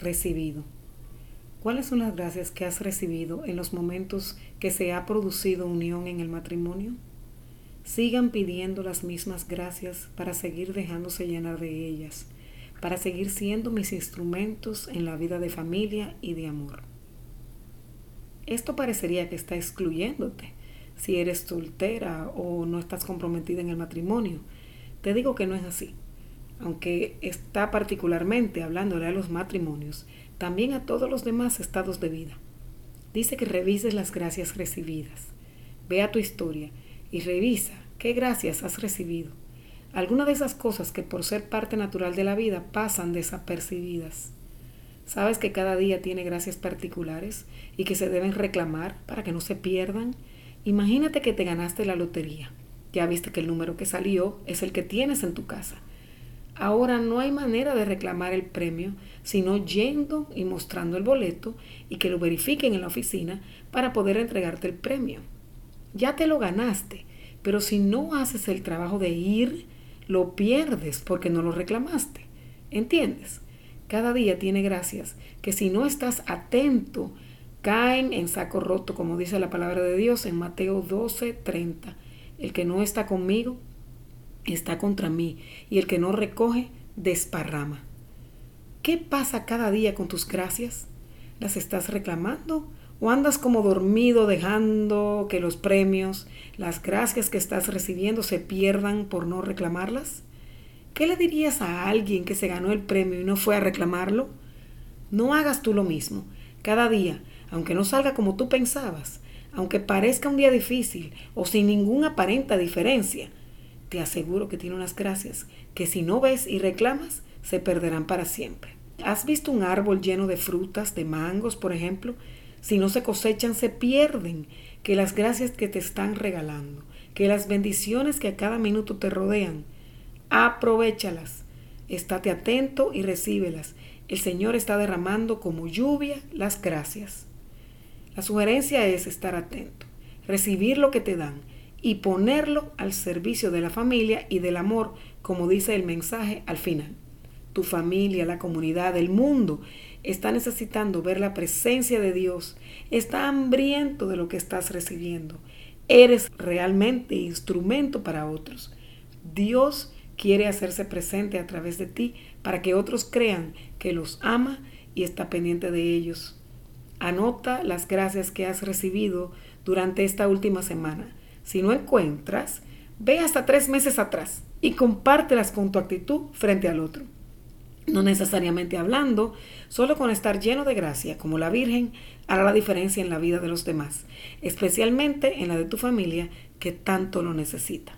recibido. ¿Cuáles son las gracias que has recibido en los momentos que se ha producido unión en el matrimonio? Sigan pidiendo las mismas gracias para seguir dejándose llenar de ellas, para seguir siendo mis instrumentos en la vida de familia y de amor. Esto parecería que está excluyéndote si eres soltera o no estás comprometida en el matrimonio. Te digo que no es así. Aunque está particularmente hablándole a los matrimonios, también a todos los demás estados de vida. Dice que revises las gracias recibidas. Ve a tu historia y revisa qué gracias has recibido. Alguna de esas cosas que por ser parte natural de la vida pasan desapercibidas. Sabes que cada día tiene gracias particulares y que se deben reclamar para que no se pierdan. Imagínate que te ganaste la lotería. Ya viste que el número que salió es el que tienes en tu casa. Ahora no hay manera de reclamar el premio sino yendo y mostrando el boleto y que lo verifiquen en la oficina para poder entregarte el premio. Ya te lo ganaste, pero si no haces el trabajo de ir, lo pierdes porque no lo reclamaste. ¿Entiendes? Cada día tiene gracias que si no estás atento, caen en saco roto, como dice la palabra de Dios en Mateo 12, 30. El que no está conmigo está contra mí, y el que no recoge, desparrama. ¿Qué pasa cada día con tus gracias? ¿Las estás reclamando? ¿O andas como dormido dejando que los premios, las gracias que estás recibiendo se pierdan por no reclamarlas? ¿Qué le dirías a alguien que se ganó el premio y no fue a reclamarlo? No hagas tú lo mismo. Cada día, aunque no salga como tú pensabas, aunque parezca un día difícil o sin ninguna aparente diferencia, te aseguro que tiene unas gracias que si no ves y reclamas, se perderán para siempre. ¿Has visto un árbol lleno de frutas, de mangos, por ejemplo? Si no se cosechan, se pierden. Que las gracias que te están regalando, que las bendiciones que a cada minuto te rodean, aprovechalas. Estate atento y recíbelas. El Señor está derramando como lluvia las gracias. La sugerencia es estar atento, recibir lo que te dan y ponerlo al servicio de la familia y del amor, como dice el mensaje al final. Tu familia, la comunidad, el mundo está necesitando ver la presencia de Dios, está hambriento de lo que estás recibiendo. Eres realmente instrumento para otros. Dios quiere hacerse presente a través de ti para que otros crean que los ama y está pendiente de ellos. Anota las gracias que has recibido durante esta última semana. Si no encuentras, ve hasta tres meses atrás y compártelas con tu actitud frente al otro. No necesariamente hablando, solo con estar lleno de gracia, como la Virgen, hará la diferencia en la vida de los demás, especialmente en la de tu familia que tanto lo necesita.